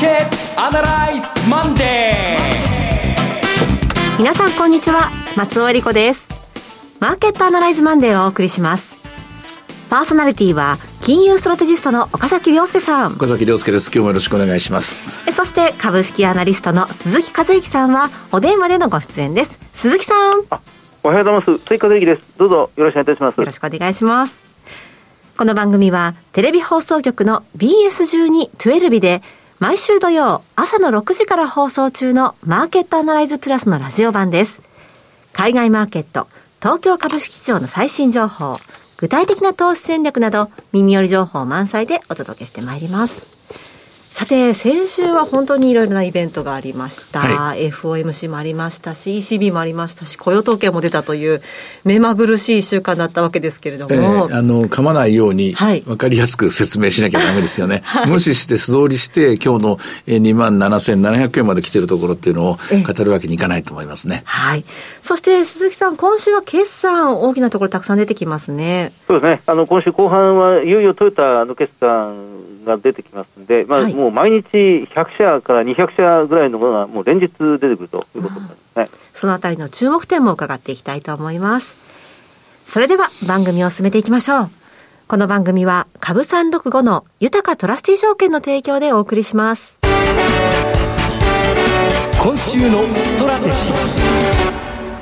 ーケットアナライズマンデー。皆さんこんにちは。松尾英里子です。マーケットアナライズマンデーをお送りします。パーソナリティは金融ストラテジストの岡崎良介さん。岡崎良介です。今日もよろしくお願いします。そして株式アナリストの鈴木一之さんはお電話でのご出演です。鈴木さん。おはようございます。鈴木一之です。どうぞよろしくお願いいたします。よろしくお願いします。この番組はテレビ放送局の BS12-12 で毎週土曜朝の6時から放送中のマーケットアナライズプラスのラジオ版です。海外マーケット、東京株式市場の最新情報、具体的な投資戦略など耳寄り情報満載でお届けしてまいります。さて、先週は本当にいろいろなイベントがありました、はい、FOMC もありましたし、ECB もありましたし、雇用統計も出たという、目まぐるしい1週間だったわけですけれども、えー、あの噛まないように、分かりやすく説明しなきゃだめですよね、はい、無視して素通りして、今日の2万7700円まで来てるところっていうのを語るわけにいかないと思いますね。はい、そして鈴木さん、今週は決算、大きなところ、たくさん出てきますね。そうですね。あの今週後半はいよいよトヨタの決算が出てきますんで、まあ、はい、もう毎日100社から200社ぐらいのものがもう連日出てくるということになりますね。そのあたりの注目点も伺っていきたいと思います。それでは番組を進めていきましょう。この番組は株365の豊トラスティ証券の提供でお送りします。今週のストラテジー。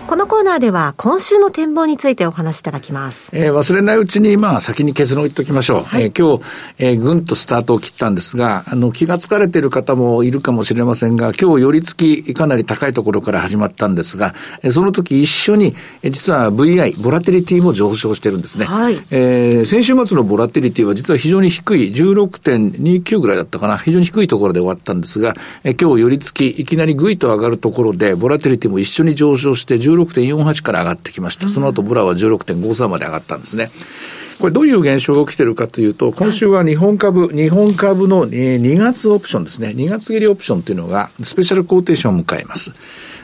このコーナーでは今週の展望についてお話しいただきます。えー、忘れないうちに、まあ先に結論を言っておきましょう。はい、えー、今日、えー、ぐんとスタートを切ったんですが、あの、気がつかれている方もいるかもしれませんが、今日寄り付きかなり高いところから始まったんですが、えー、その時一緒に、えー、実は VI、ボラティリティも上昇してるんですね。はい。えー、先週末のボラティリティは実は非常に低い、16.29ぐらいだったかな。非常に低いところで終わったんですが、えー、今日寄り付き、いきなりぐいと上がるところで、ボラティリティも一緒に上昇して16 16.48から上がってきました。その後、ブラは16.53まで上がったんですね。これどういう現象が起きてるかというと、今週は日本株、日本株の2月オプションですね。2月切りオプションというのが、スペシャルコーテーションを迎えます。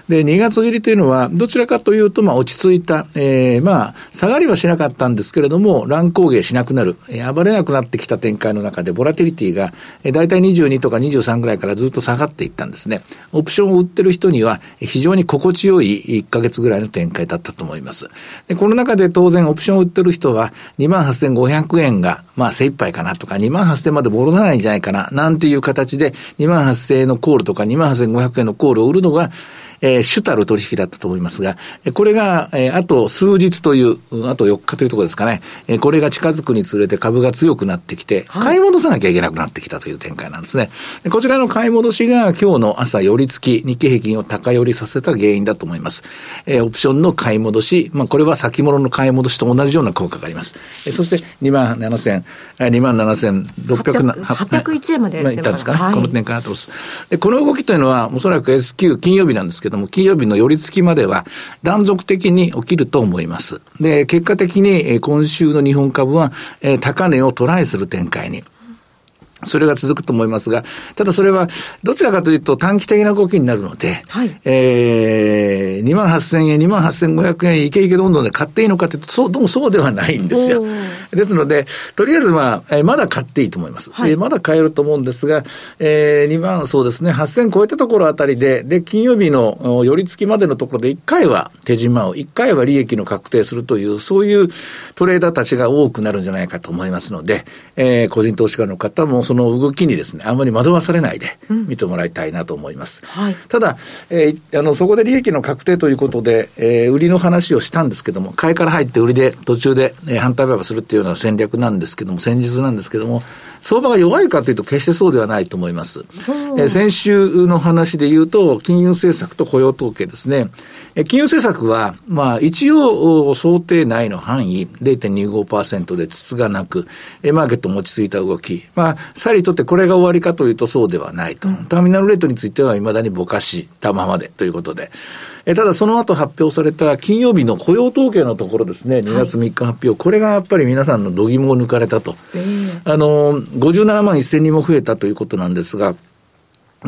で、2月切りというのは、どちらかというと、まあ、落ち着いた、ええー、まあ、下がりはしなかったんですけれども、乱高下しなくなる、えー、暴れなくなってきた展開の中で、ボラティリティが、えー、大体22とか23ぐらいからずっと下がっていったんですね。オプションを売ってる人には、非常に心地よい1ヶ月ぐらいの展開だったと思います。で、この中で当然、オプションを売ってる人は、28,500円が、まあ、精一杯かなとか、28,000まで戻らないんじゃないかな、なんていう形で、28,000円のコールとか28,500円のコールを売るのが、えー、主たる取引だったと思いますが、これが、えー、あと数日という、あと4日というところですかね、えー、これが近づくにつれて株が強くなってきて、買い戻さなきゃいけなくなってきたという展開なんですね。こちらの買い戻しが今日の朝寄り付き、日経平均を高寄りさせた原因だと思います。えー、オプションの買い戻し、まあこれは先物の買い戻しと同じような効果があります。えー、そして2万7000、2万7600、801円までいったんですかね。はい、この展開だと思います。で、この動きというのは、おそらく S q 金曜日なんですけども、金曜日の寄り付きまでは断続的に起きると思います。で、結果的に今週の日本株は高値をトライする展開にそれが続くと思いますが、ただそれは、どちらかというと短期的な動きになるので、はい、えー、2万8000円、2万8500円、いけいけどんどんで買っていいのかというと、そう、どうもそうではないんですよ。ですので、とりあえずまあ、えー、まだ買っていいと思います。はい、まだ買えると思うんですが、えー、2万、そうですね、8000超えたところあたりで、で、金曜日の寄り付きまでのところで1回は手締まう、1回は利益の確定するという、そういうトレーダーたちが多くなるんじゃないかと思いますので、えー、個人投資家の方も、その動きにですね、あんまり惑わされないで見てもらいたいなと思います。うんはい、ただ、えー、あの、そこで利益の確定ということで、えー、売りの話をしたんですけども、買いから入って売りで途中で、えー、反対売買するっていうような戦略なんですけども、戦術なんですけども、相場が弱いかというと決してそうではないと思います。えー、先週の話で言うと、金融政策と雇用統計ですね。えー、金融政策は、まあ、一応想定内の範囲、0.25%で筒がなく、えー、マーケット持ち着いた動き。まあ、さりとってこれが終わりかというとそうではないと。ターミナルレートについては未だにぼかしたままでということで。えただその後発表された金曜日の雇用統計のところですね、2月3日発表、はい、これがやっぱり皆さんの度肝を抜かれたと。えー、あの、57万1000人も増えたということなんですが、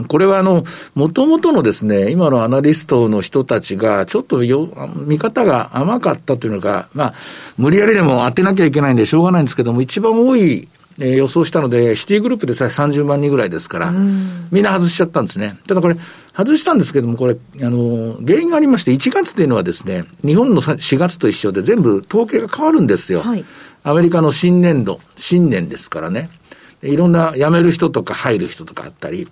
これはあの、もともとのですね、今のアナリストの人たちが、ちょっとよ、見方が甘かったというのが、まあ、無理やりでも当てなきゃいけないんでしょうがないんですけども、一番多いえー、予想したので、シティグループでさえ30万人ぐらいですから、みんな外しちゃったんですね。ただこれ、外したんですけども、これ、あの、原因がありまして、1月っていうのはですね、日本の4月と一緒で全部統計が変わるんですよ。はい、アメリカの新年度、新年ですからね。いろんな辞める人とか入る人とかあったり、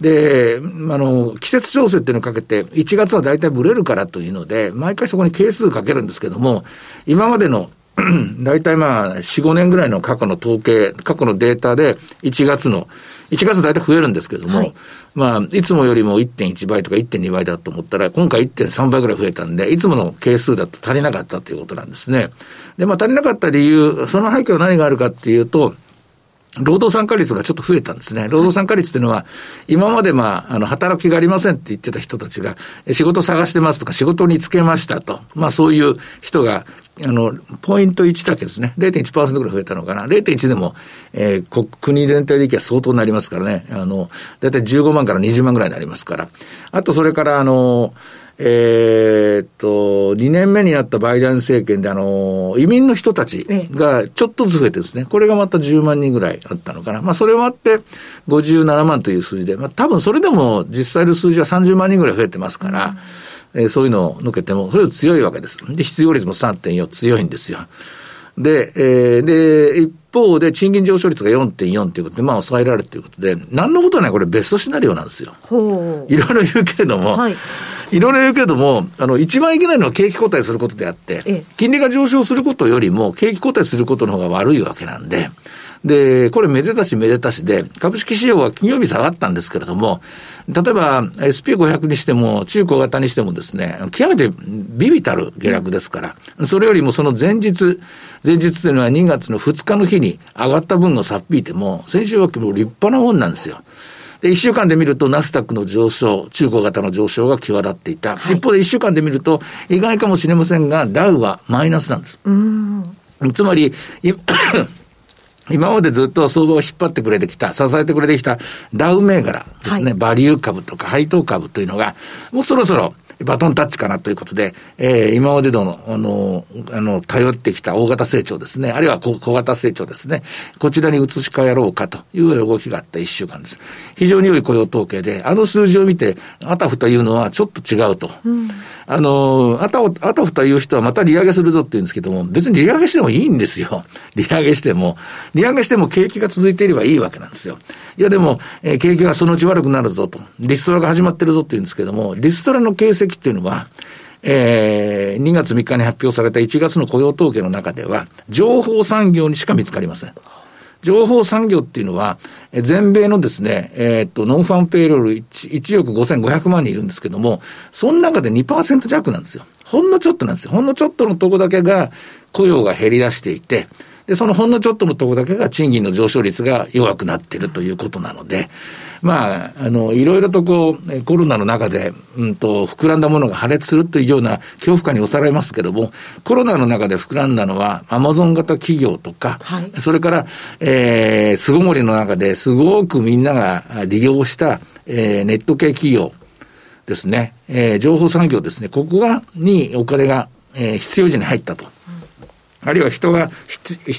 で、あの、季節調整っていうのをかけて、1月は大体ブレるからというので、毎回そこに係数かけるんですけども、今までの 大体まあ、4、5年ぐらいの過去の統計、過去のデータで、1月の、1月大体増えるんですけども、はい、まあ、いつもよりも1.1倍とか1.2倍だと思ったら、今回1.3倍ぐらい増えたんで、いつもの係数だと足りなかったということなんですね。で、まあ足りなかった理由、その背景は何があるかっていうと、労働参加率がちょっと増えたんですね。労働参加率っていうのは、今までまあ、あの、働きがありませんって言ってた人たちが、仕事探してますとか、仕事に就けましたと。まあ、そういう人が、あの、ポイント1だけですね。0.1%ぐらい増えたのかな。0.1でも、えー、国全体でいけば相当になりますからね。あの、だいたい15万から20万ぐらいになりますから。あと、それから、あの、えー、っと、2年目になったバイデン政権で、あの、移民の人たちがちょっとずつ増えてですね、これがまた10万人ぐらいあったのかな。まあ、それもあって、57万という数字で、まあ、多分それでも実際の数字は30万人ぐらい増えてますから、うん、えー、そういうのを抜けても、それは強いわけです。で、失業率も3.4強いんですよ。で、えー、で、一方で賃金上昇率が4.4ということで、まあ抑えられるということで、何のことはない、これベストシナリオなんですよ。いろいろ言うけれども、はい、いろいろ言うけれども、あの、一番いけないのは景気後退することであって、金利が上昇することよりも景気後退することの方が悪いわけなんで、で、これめでたしめでたしで、株式市場は金曜日下がったんですけれども、例えば SP500 にしても、中小型にしてもですね、極めてビビたる下落ですから、それよりもその前日、前日というのは2月の2日の日に上がった分をさっぴいても、先週はもう立派なもんなんですよ。で、一週間で見ると、ナスダックの上昇、中古型の上昇が際立っていた。はい、一方で一週間で見ると、意外かもしれませんが、ダウはマイナスなんです。つまり、今までずっと相場を引っ張ってくれてきた、支えてくれてきたダウ銘柄ですね、はい、バリュー株とか配当株というのが、もうそろそろバトンタッチかなということで、えー、今までの、あの、あの、頼ってきた大型成長ですね、あるいは小型成長ですね、こちらに移し替えろうかという動きがあった一週間です。非常に良い雇用統計で、あの数字を見て、あたふた言うのはちょっと違うと。うん、あの、あた、あたふた言う人はまた利上げするぞって言うんですけども、別に利上げしてもいいんですよ。利上げしても。利上げしても景気が続いていればいいわけなんですよ。いやでも、えー、景気がそのうち悪くなるぞと。リストラが始まってるぞって言うんですけども、リストラの形跡っていうのは、えー、2月3日に発表された1月の雇用統計の中では、情報産業にしか見つかりません。情報産業っていうのは、全米のですね、えー、っと、ノンファンペイロール 1, 1億5500万人いるんですけども、その中で2%弱なんですよ。ほんのちょっとなんですよ。ほんのちょっとのとこだけが雇用が減り出していて、で、そのほんのちょっとのとこだけが賃金の上昇率が弱くなっているということなので、まあ、あの、いろいろとこう、コロナの中で、うんと、膨らんだものが破裂するというような恐怖感に押されますけれども、コロナの中で膨らんだのは、アマゾン型企業とか、はい、それから、えー、巣ごもりの中ですごくみんなが利用した、えー、ネット系企業ですね、えー、情報産業ですね、ここが、にお金が、えー、必要時に入ったと。あるいは人が、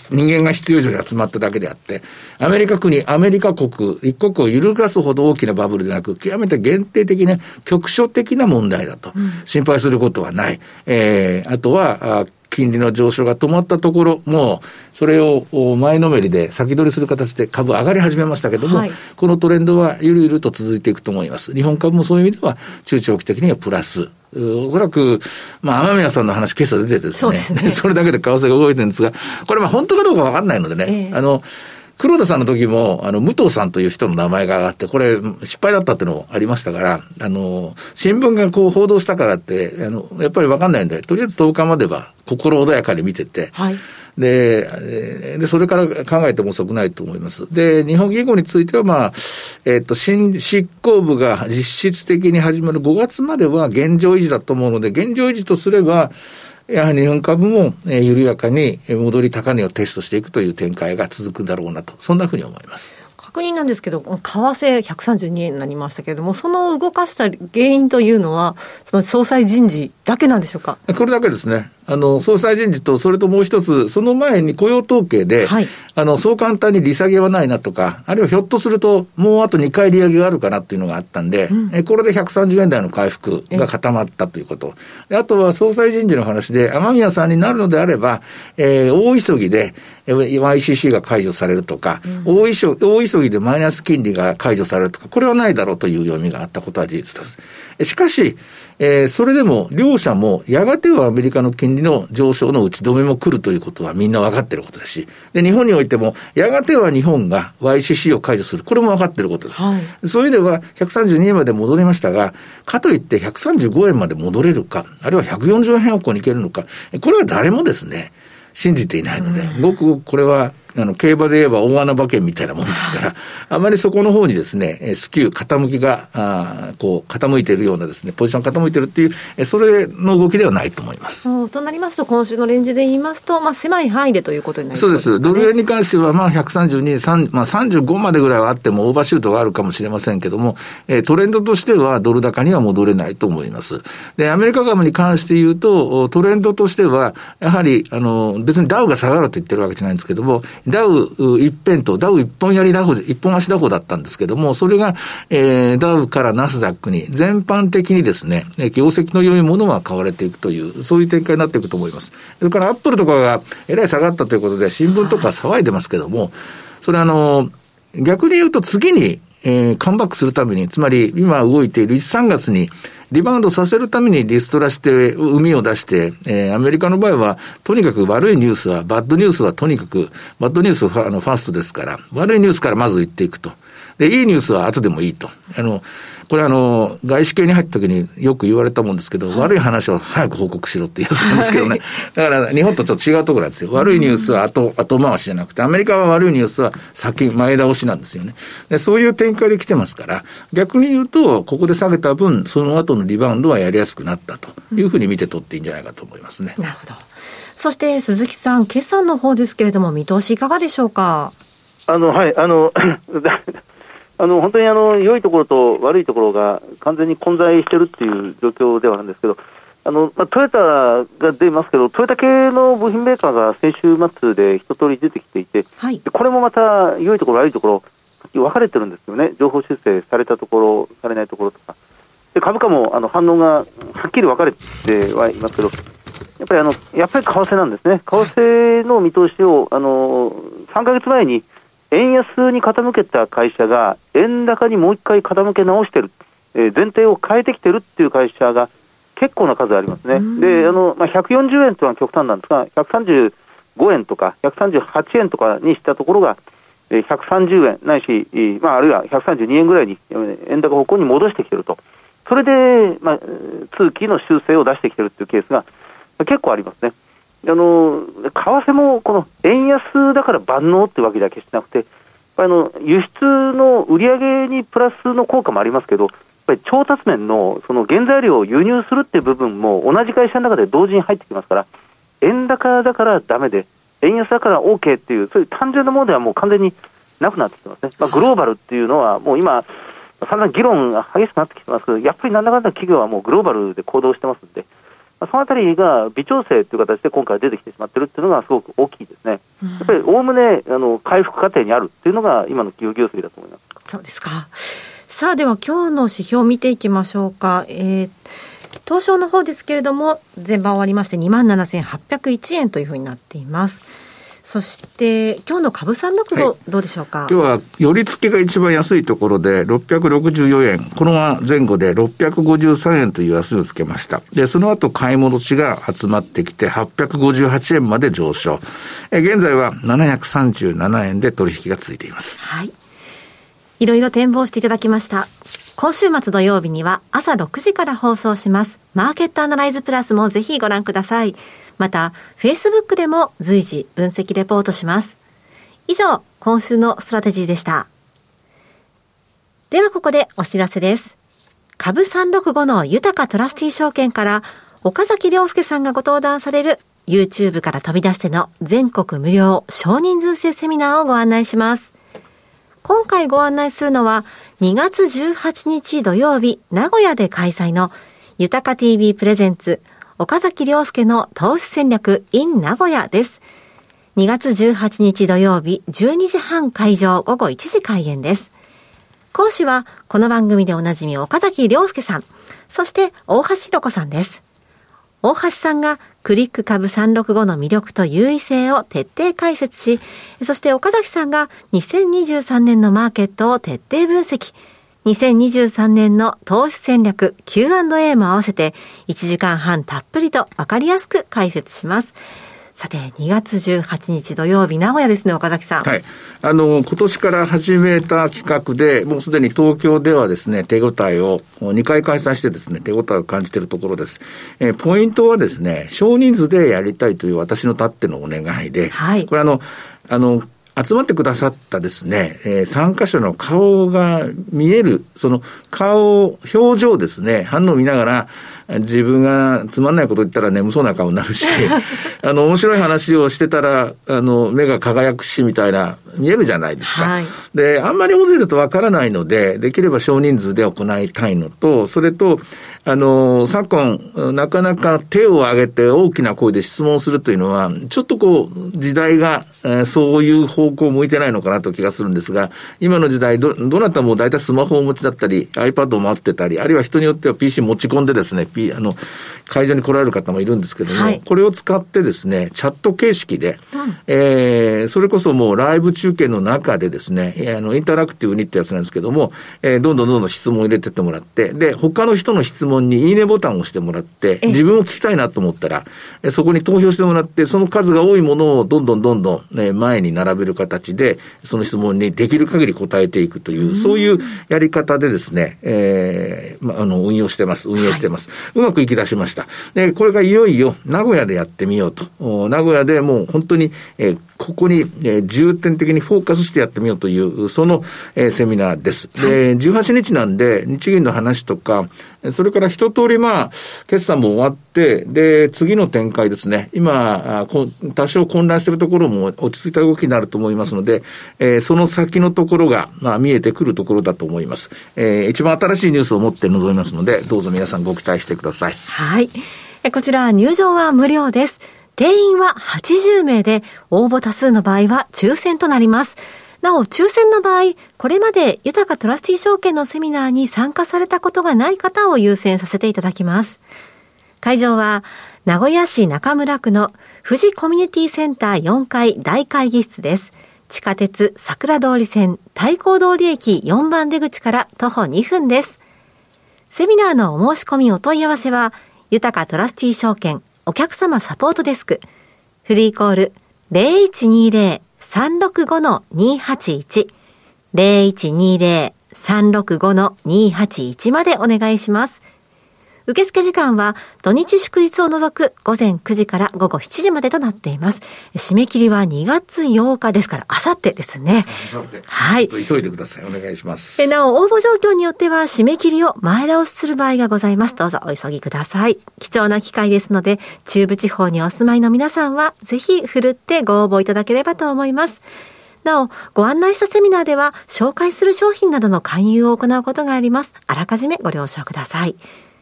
人間が必要以上に集まっただけであって、アメリカ国、アメリカ国、一国を揺るがすほど大きなバブルでなく、極めて限定的な、局所的な問題だと。心配することはない。えー、あとは、金利の上昇が止まったところも、それを前のめりで先取りする形で株上がり始めましたけれども、はい、このトレンドはゆるゆると続いていくと思います。日本株もそういう意味では、中長期的にはプラス。おそらく、まあ、雨宮さんの話、今朝出てですね、そね。それだけで為替が動いてるんですが、これは本当かどうかわかんないのでね、えー、あの、黒田さんの時も、あの、武藤さんという人の名前が上がって、これ、失敗だったっていうのもありましたから、あの、新聞がこう報道したからって、あの、やっぱりわかんないんで、とりあえず10日までは心穏やかに見てて、はい。で、で、それから考えても遅くないと思います。で、日本銀行については、まあ、えっ、と、新執行部が実質的に始まる5月までは現状維持だと思うので、現状維持とすれば、やはり日本株も、緩やかに戻り高値をテストしていくという展開が続くだろうなと、そんなふうに思います。確認なんですけど、為替132円になりましたけれども、その動かした原因というのは、その総裁人事だけなんでしょうか？これだけですね。あの、総裁人事と、それともう一つ、その前に雇用統計で、はい、あの、そう簡単に利下げはないなとか、あるいはひょっとすると、もうあと2回利上げがあるかなっていうのがあったんで、うん、えこれで130円台の回復が固まったということ。あとは総裁人事の話で、雨宮さんになるのであれば、えー、大急ぎで、YCC が解除されるとか、うん、大急大急ぎでマイナス金利が解除されるとか、これはないだろうという読みがあったことは事実です。しかし、えー、それでも両者もやがてはアメリカの金利の上昇の打ち止めも来るということはみんな分かっていることだし、で、日本においてもやがては日本が YCC を解除する。これも分かっていることです。はい、そういう意味では132円まで戻りましたが、かといって135円まで戻れるか、あるいは140円方向に行けるのか、これは誰もですね、信じていないので、僕、これはあの、競馬で言えば大穴馬券みたいなもんですから、あまりそこの方にですね、スキュー、傾きが、あこう、傾いているようなですね、ポジション傾いているっていう、それの動きではないと思います。となりますと、今週のレンジで言いますと、まあ、狭い範囲でということになります、ね、そうです。ドル円に関しては、まあ、132、3まあ、35までぐらいはあっても、オーバーシュートがあるかもしれませんけども、えー、トレンドとしては、ドル高には戻れないと思います。で、アメリカ株に関して言うと、トレンドとしては、やはり、あの、別にダウが下がると言ってるわけじゃないんですけども、ダウ、一辺と、ダウ一本やりダウ、一本足ダウだったんですけども、それが、えー、ダウからナスダックに全般的にですね、業績の良いものは買われていくという、そういう展開になっていくと思います。それからアップルとかがえらい下がったということで、新聞とか騒いでますけども、それあの、逆に言うと次に、えー、カムバックするために、つまり今動いている1、3月に、リバウンドさせるためにリストラして、海を出して、えー、アメリカの場合は、とにかく悪いニュースは、バッドニュースはとにかく、バッドニュースはあのファーストですから、悪いニュースからまず言っていくと。で、いいニュースは後でもいいと。あの、これあの、外資系に入った時によく言われたもんですけど、はい、悪い話を早く報告しろってやつなんですけどね。はい、だから日本とちょっと違うところなんですよ。悪いニュースは後、後回しじゃなくて、アメリカは悪いニュースは先、前倒しなんですよね。でそういう展開で来てますから、逆に言うと、ここで下げた分、その後のリバウンドはやりやすくなったというふうに見て取っていいんじゃないかと思いますね。なるほど。そして鈴木さん、決算の方ですけれども、見通しいかがでしょうか？あの、はい、あの、あの本当にあの良いところと悪いところが完全に混在しているっていう状況ではあるんですけど、あのまあ、トヨタが出ますけど、トヨタ系の部品メーカーが先週末で一通り出てきていて、はい、これもまた良いところ、悪いところ、分かれてるんですよね、情報修正されたところ、されないところとか、で株価もあの反応がはっきり分かれてはいますけど、やっぱりあのやっぱり為替なんですね、為替の見通しをあの3か月前に円安に傾けた会社が円高にもう一回傾け直してる、えー、前提を変えてきてるっていう会社が結構な数ありますね。で、あの、まあ、140円というのは極端なんですが、135円とか138円とかにしたところが、えー、130円ないし、まあ、あるいは132円ぐらいに円高方向に戻してきてると。それで、まあ、通期の修正を出してきてるっていうケースが結構ありますね。あの為替もこの円安だから万能ってわけでは決しなくて、あの輸出の売り上げにプラスの効果もありますけど、やっぱり調達面のその原材料を輸入するっていう部分も同じ会社の中で同時に入ってきますから、円高だからだめで、円安だから OK っていう、そういう単純なものではもう完全になくなってきてますね。まあ、グローバルっていうのは、もう今、散々議論が激しくなってきてますけど、やっぱりなんだかんだ企業はもうグローバルで行動してますんで、そのあたりが微調整という形で今回出てきてしまっているっていうのがすごく大きいですね。やっぱりおおむねあの回復過程にあるっていうのが今の企業業績だと思います。そうですか。さあでは今日の指標を見ていきましょうか。えー東証の方ですけれども、前場終わりまして27,801円というふうになっています。そして、今日の株三六五、どうでしょうか、今日は、寄り付けが一番安いところで、664円。この前後で653円という安値をつけました。で、その後、買い戻しが集まってきて、858円まで上昇。え現在は737円で取引が続いています。はい。いろいろ展望していただきました。今週末土曜日には朝6時から放送します。マーケットアナライズプラスもぜひご覧ください。また、Facebook でも随時分析レポートします。以上、今週のストラテジーでした。ではここでお知らせです。株365の豊トラスティ証券から岡崎良介さんがご登壇される YouTube から飛び出しての全国無料少人数制セミナーをご案内します。今回ご案内するのは、2月18日土曜日、名古屋で開催の、豊か TV プレゼンツ、岡崎良介の投資戦略 in 名古屋です。2月18日土曜日、12時半会場、午後1時開演です。講師は、この番組でおなじみ岡崎良介さん、そして大橋ひろ子さんです。大橋さんがクリック株365の魅力と優位性を徹底解説し、そして岡崎さんが2023年のマーケットを徹底分析、2023年の投資戦略 Q&A も合わせて1時間半たっぷりとわかりやすく解説します。さて、2月18日土曜日、名古屋ですね、岡崎さん。はい。あの、今年から始めた企画で、もうすでに東京ではですね、手応えを2回開催してですね、手応えを感じているところです。えー、ポイントはですね、少人数でやりたいという私のたってのお願いで、はい。これあの、あの、集まってくださったですね、えー、参加者の顔が見える、その顔、表情ですね、反応を見ながら、自分がつまんないこと言ったら眠そうな顔になるし、あの、面白い話をしてたら、あの、目が輝くし、みたいな、見えるじゃないですか。はい、で、あんまり大勢だとわからないので、できれば少人数で行いたいのと、それと、あの、昨今、なかなか手を挙げて大きな声で質問するというのは、ちょっとこう、時代が、えー、そういう方向を向いてないのかなと気がするんですが、今の時代、ど、どなたも大体スマホをお持ちだったり、iPad を持ってたり、あるいは人によっては PC 持ち込んでですね、P、あの、会場に来られる方もいるんですけども、はい、これを使ってですね、チャット形式で、うん、えー、それこそもうライブ中継の中でですね、あの、インタラクティブにってやつなんですけども、えー、どんどんどんどん質問を入れてってもらって、で、他の人の質問にいいねボタンを押してもらって、自分を聞きたいなと思ったら、そこに投票してもらって、その数が多いものをどんどんどんどん、ね、前に並べる形で、その質問にできる限り答えていくという、そういうやり方でですね、えー、まあ、あの、運用してます。運用してます。はい、うまくいき出しました。で、これがいよいよ名古屋でやってみようと。名古屋でもう本当に、えー、ここに、えー、重点的にフォーカスしてやってみようという、その、えー、セミナーです。で、18日なんで、日銀の話とか、それから一通りまあ、決算も終わって、で、次の展開ですね。今、多少混乱しているところも落ち着いた動きになると思いますので、えー、その先のところが、まあ、見えてくるところだと思います。えー、一番新しいニュースを持って臨みますので、どうぞ皆さんご期待してください。はい。こちら、入場は無料です。定員は80名で、応募多数の場合は抽選となります。なお、抽選の場合、これまで豊かトラスティ証券のセミナーに参加されたことがない方を優先させていただきます。会場は、名古屋市中村区の富士コミュニティセンター4階大会議室です。地下鉄桜通り線太閤通り駅4番出口から徒歩2分です。セミナーのお申し込みお問い合わせは、豊かトラスティ証券お客様サポートデスク、フリーコール0120 365-281 0120-365-281までお願いします。受付時間は土日祝日を除く午前9時から午後7時までとなっています。締め切りは2月8日ですから、あさってですね。はい。急いでください。お願いします。なお、応募状況によっては締め切りを前倒しする場合がございます。どうぞお急ぎください。貴重な機会ですので、中部地方にお住まいの皆さんは、ぜひ振るってご応募いただければと思います。なお、ご案内したセミナーでは、紹介する商品などの勧誘を行うことがあります。あらかじめご了承ください。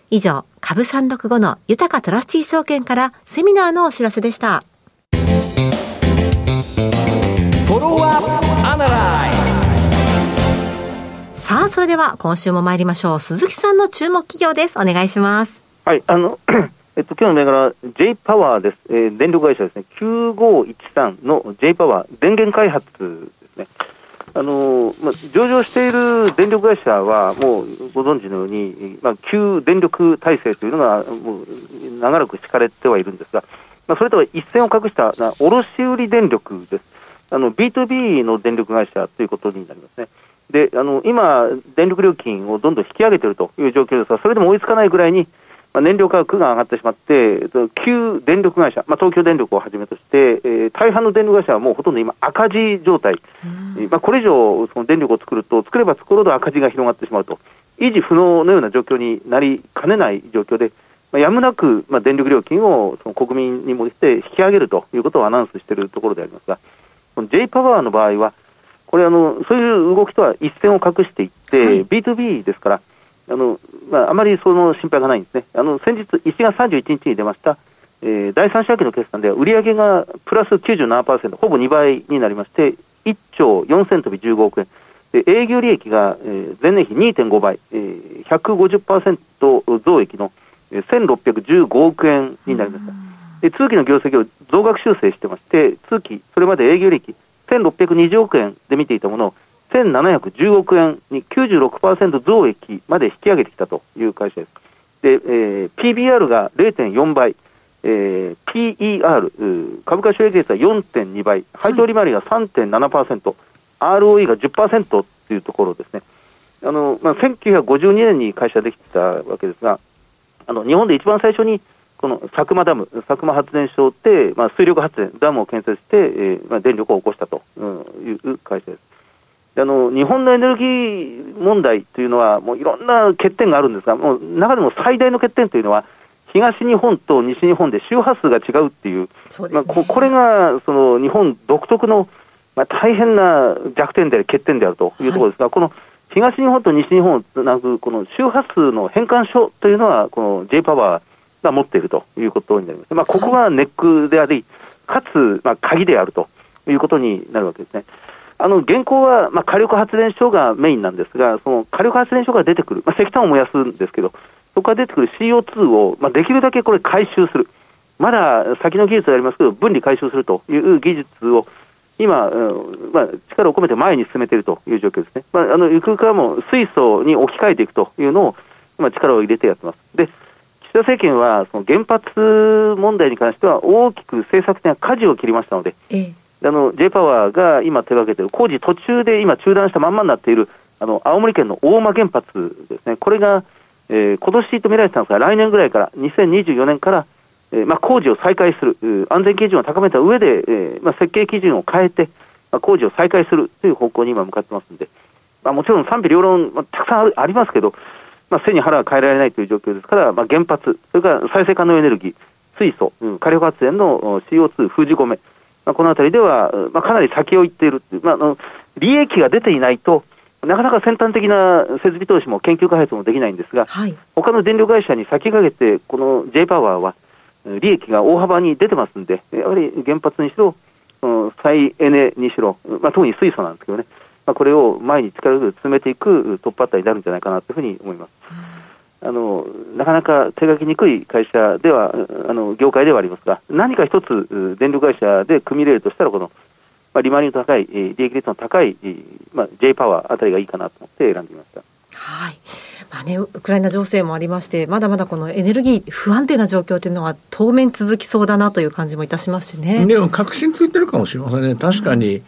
以上、株365の豊かトラスティー証券からセミナーのお知らせでした。さあ、それでは今週も参りましょう。鈴木さんの注目企業です。お願いします。はい、あの、えっと、今日の銘柄、J パワーです。えー、電力会社ですね。9513の J パワー、電源開発ですね。あのまあ、上場している電力会社は、もうご存知のように、まあ、旧電力体制というのが、もう長らく敷かれてはいるんですが、まあ、それとは一線を画した卸売電力です。あの B2B の電力会社ということになりますね。であの今、電力料金をどんどん引き上げているという状況ですが、それでも追いつかないぐらいに、まあ、燃料価格が上がってしまって、旧電力会社、まあ、東京電力をはじめとして、えー、大半の電力会社はもうほとんど今、赤字状態、まあ、これ以上、その電力を作ると、作れば作るほど赤字が広がってしまうと、維持不能のような状況になりかねない状況で、まあ、やむなく、まあ、電力料金をその国民にもして引き上げるということをアナウンスしているところでありますが、J パワーの場合は、ここれあの、そういう動きとは一線を画していって、はい、B2B ですから、あのまあ、あまりその心配がないんですね。あの先日、1月31日に出ました、えー、第三四半期の決算では、売上がプラス97%、ほぼ2倍になりまして、1兆4000飛び15億円。で営業利益が、えー、前年比2.5倍、えー、150%増益の1615億円になりました。で通期の業績を増額修正してまして、通期、それまで営業利益1620億円で見ていたものを1710億円に96%増益まで引き上げてきたという会社です。で、えー、PBR が0.4倍、えー、PER、株価収益率は4.2倍、配当利回りが3.7%、はい、ROE が10%というところですね。あの、まあ、1952年に会社できたわけですが、あの、日本で一番最初に、この佐久間ダム、佐久間発電所で、まあ、水力発電、ダムを建設して、えーまあ、電力を起こしたという会社です。あの日本のエネルギー問題というのは、もういろんな欠点があるんですが、もう中でも最大の欠点というのは、東日本と西日本で周波数が違うっていう、うね、まあ、ここれがその日本独特の、まあ、大変な弱点であり、欠点であるというところですが、はい、この東日本と西日本をつなぐこの周波数の変換所というのは、この J パワーが持っているということになります。まあ、ここがネックであり、かつ、まあ、鍵であるということになるわけですね。あの現行は、まあ、火力発電所がメインなんですが、その火力発電所が出てくる、まあ、石炭を燃やすんですけど、そこから出てくる CO2 を、まあ、できるだけこれ回収する。まだ先の技術でありますけど、分離回収するという技術を今、まあ、力を込めて前に進めているという状況ですね。まあ、あの、ゆくゆくはもう水素に置き換えていくというのを、今力を入れてやってます。で、岸田政権はその原発問題に関しては大きく政策的な舵を切りましたので、あの J パワーが今手がけている工事途中で今中断したまんまになっているあの青森県の大間原発ですね、これが、えー、今年と見られてたんですが、来年ぐらいから、2024年から、えーまあ、工事を再開する、安全基準を高めた上で、えーまあ、設計基準を変えて、まあ、工事を再開するという方向に今向かってますんで、まあ、もちろん賛否両論、まあ、たくさんありますけど、まあ、背に腹は変えられないという状況ですから、まあ、原発、それから再生可能エネルギー、水素、うん、火力発電の CO2 封じ込め、まあ、このあたりでは、まあ、かなり先を行っているまあ、あの利益が出ていないと、なかなか先端的な設備投資も研究開発もできないんですが、はい、他の電力会社に先駆けて、この J パワーは利益が大幅に出てますんで、やはり原発にしろ、再エネにしろ、まあ、特に水素なんですけどね、まあ、これを前に力強く進めていくトップバッターになるんじゃないかなというふうに思います。あのなかなか手書きにくい会社では、あの業界ではありますが、何か一つ電力会社で組み入れるとしたら、この、まあ、利回りの高い、利益率の高い、まあ、J パワーあたりがいいかなと思って選んでみました。はいまあね、ウクライナ情勢もありまして、まだまだこのエネルギー、不安定な状況というのは、当面続きそうだなという感じもいたしますしね。でも、確信ついてるかもしれませんね、確かに、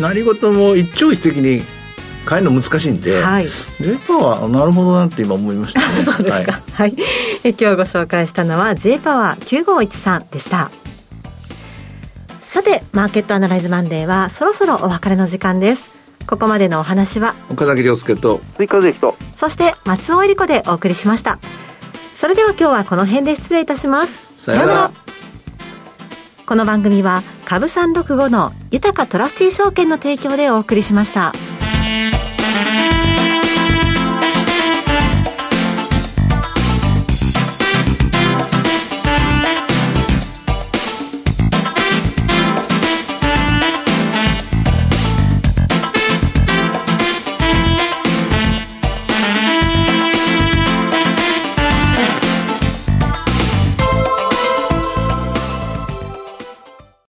何事も一朝一夕に変えるの難しいんで、はい、J パワーなるほどなって今思いました、ね、そうですか、はい、はい、え今日ご紹介したのは J パワー9513でした。さてマーケットアナライズマンデーはそろそろお別れの時間です。ここまでのお話は岡崎亮介と追加でとそして松尾恵理子でお送りしました。それでは今日はこの辺で失礼いたします。さようなら。この番組は株365の豊かトラスティ証券の提供でお送りしました。Thank you.